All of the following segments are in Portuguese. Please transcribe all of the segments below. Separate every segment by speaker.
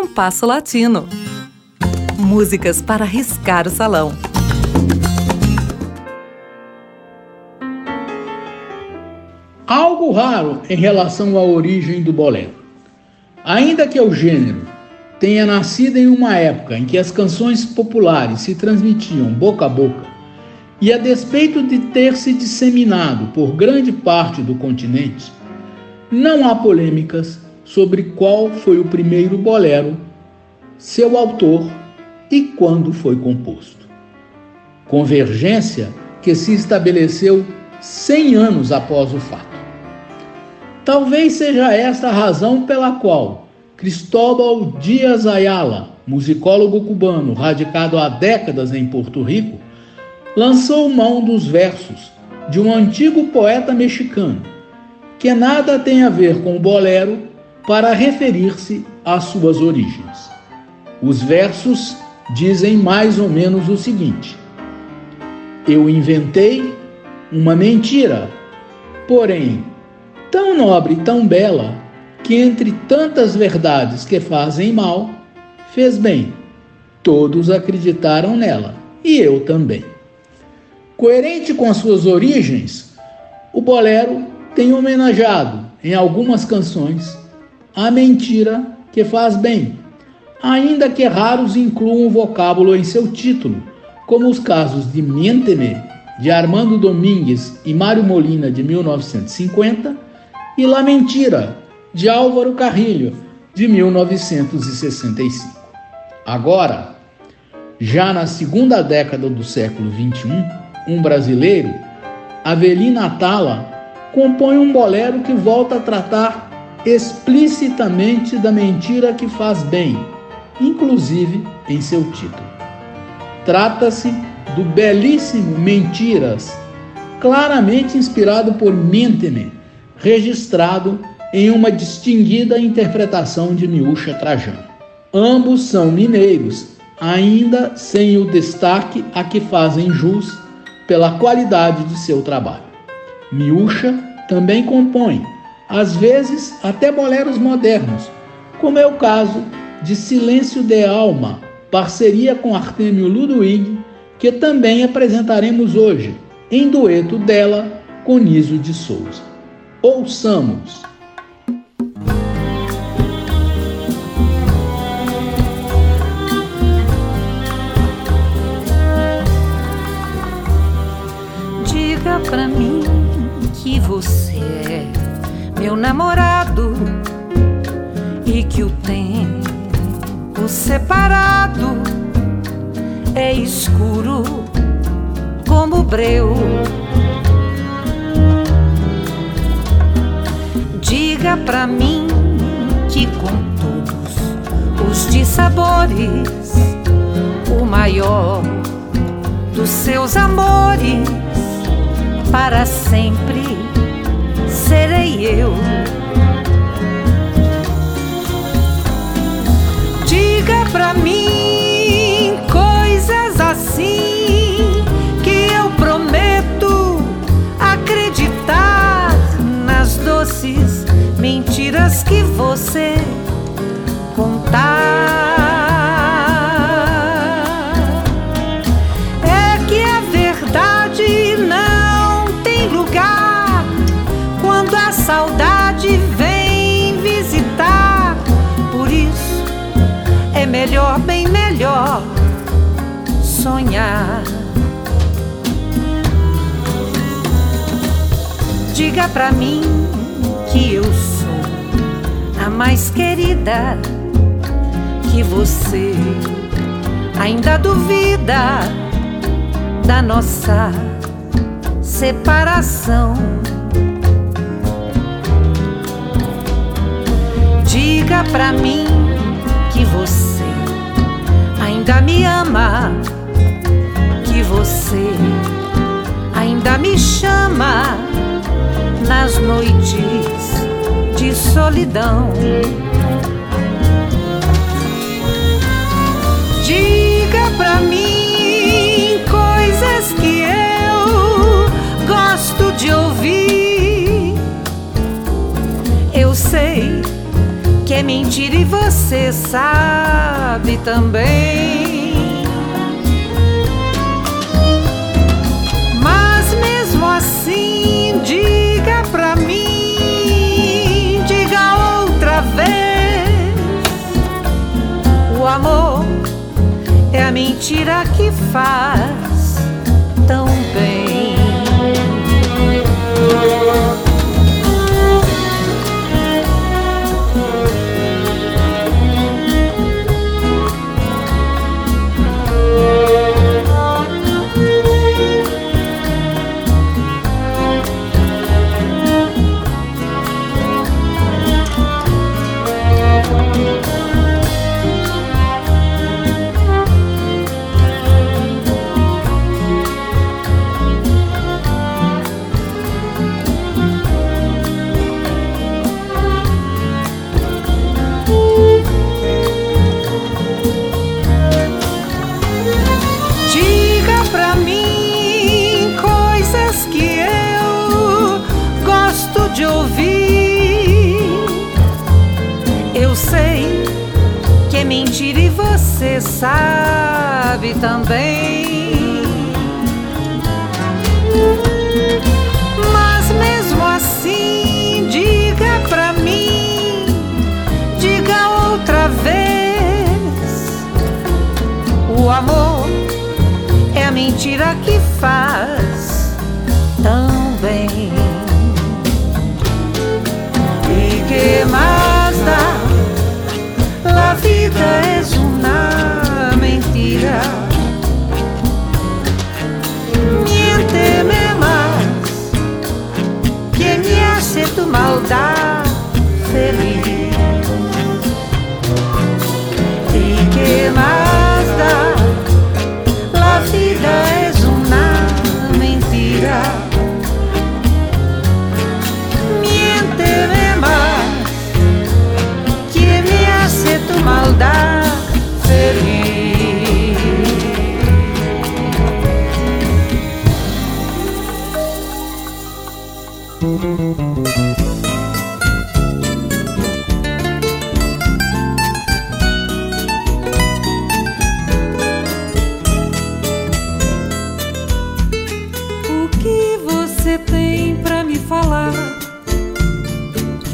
Speaker 1: Compasso Latino. Músicas para riscar o salão.
Speaker 2: Algo raro em relação à origem do bolero. Ainda que o gênero tenha nascido em uma época em que as canções populares se transmitiam boca a boca, e a despeito de ter se disseminado por grande parte do continente, não há polêmicas sobre qual foi o primeiro bolero, seu autor e quando foi composto. Convergência que se estabeleceu 100 anos após o fato. Talvez seja esta a razão pela qual Cristóbal Dias Ayala, musicólogo cubano radicado há décadas em Porto Rico, lançou mão dos versos de um antigo poeta mexicano, que nada tem a ver com o bolero para referir-se às suas origens. Os versos dizem mais ou menos o seguinte: Eu inventei uma mentira, porém tão nobre e tão bela que entre tantas verdades que fazem mal, fez bem. Todos acreditaram nela, e eu também. Coerente com as suas origens, o bolero tem homenageado em algumas canções a mentira que faz bem, ainda que raros incluam o vocábulo em seu título, como os casos de Miénteme, de Armando Domingues e Mário Molina, de 1950, e La Mentira, de Álvaro Carrilho, de 1965. Agora, já na segunda década do século XXI, um brasileiro, Avelina Atala, compõe um bolero que volta a tratar explicitamente da mentira que faz bem, inclusive em seu título. Trata-se do belíssimo Mentiras, claramente inspirado por Mentene, registrado em uma distinguida interpretação de Miúcha Trajano. Ambos são mineiros, ainda sem o destaque a que fazem jus pela qualidade de seu trabalho. Miúcha também compõe às vezes até boleros modernos, como é o caso de Silêncio de Alma, parceria com Artemio Ludwig, que também apresentaremos hoje, em dueto dela com Niso de Souza. Ouçamos!
Speaker 3: Diga pra mim que você é meu namorado e que o tempo separado é escuro como breu. Diga pra mim que com todos os dissabores, o maior dos seus amores para sempre serei eu. Diga pra mim coisas assim que eu prometo acreditar nas doces mentiras que você melhor, bem melhor sonhar. Diga pra mim que eu sou a mais querida, que você ainda duvida da nossa separação. Diga pra mim que você ainda me ama, que você ainda me chama nas noites de solidão. Diga pra mim
Speaker 4: mentira e você sabe também. Mas mesmo assim, diga pra mim, diga outra vez: o amor é a mentira que faz tão bem. sabe também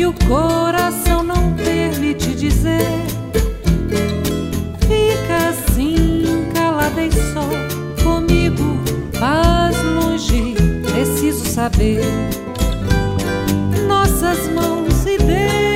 Speaker 4: que
Speaker 3: o coração não permite dizer. Fica assim, calada e só comigo, mas longe, preciso saber. Nossas mãos e Deus.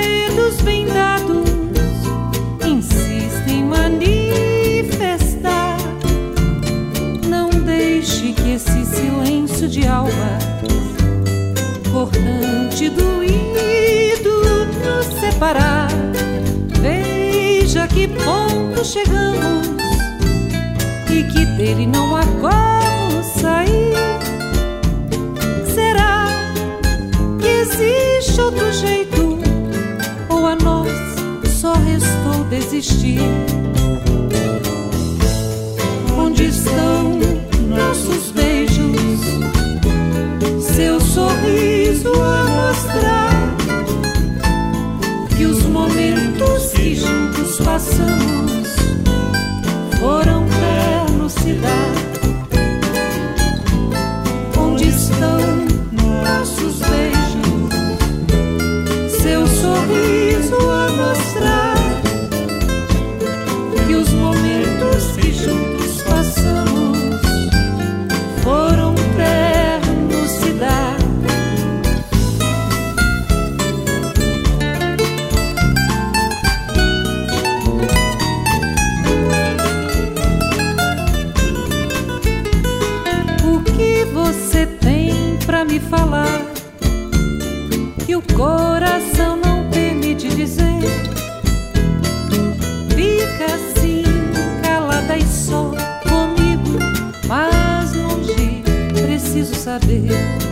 Speaker 3: saber.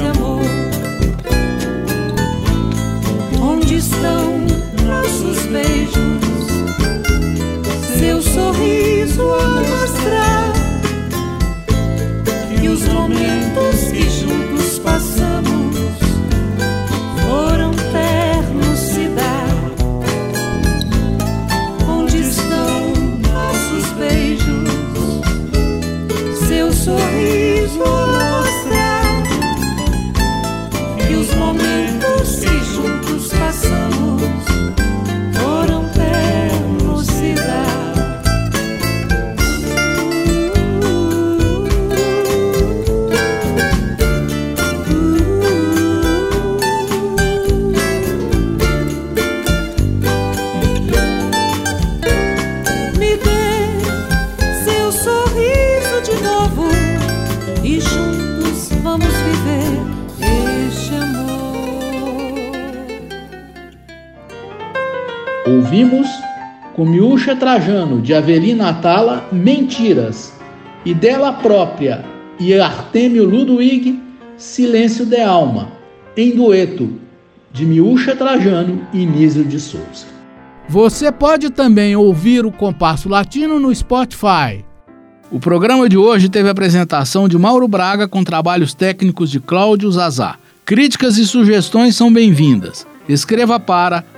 Speaker 3: amor.
Speaker 2: Ouvimos com Miúcha Trajano, de Avelina Atala, Mentiras, e dela própria e Artemio Ludwig, Silêncio de Alma, em dueto, de Miúcha Trajano e Nísio de Souza.
Speaker 5: Você pode também ouvir o Compasso Latino no Spotify. O programa de hoje teve a apresentação de Mauro Braga com trabalhos técnicos de Cláudio Zazá. Críticas e sugestões são bem-vindas. Escreva para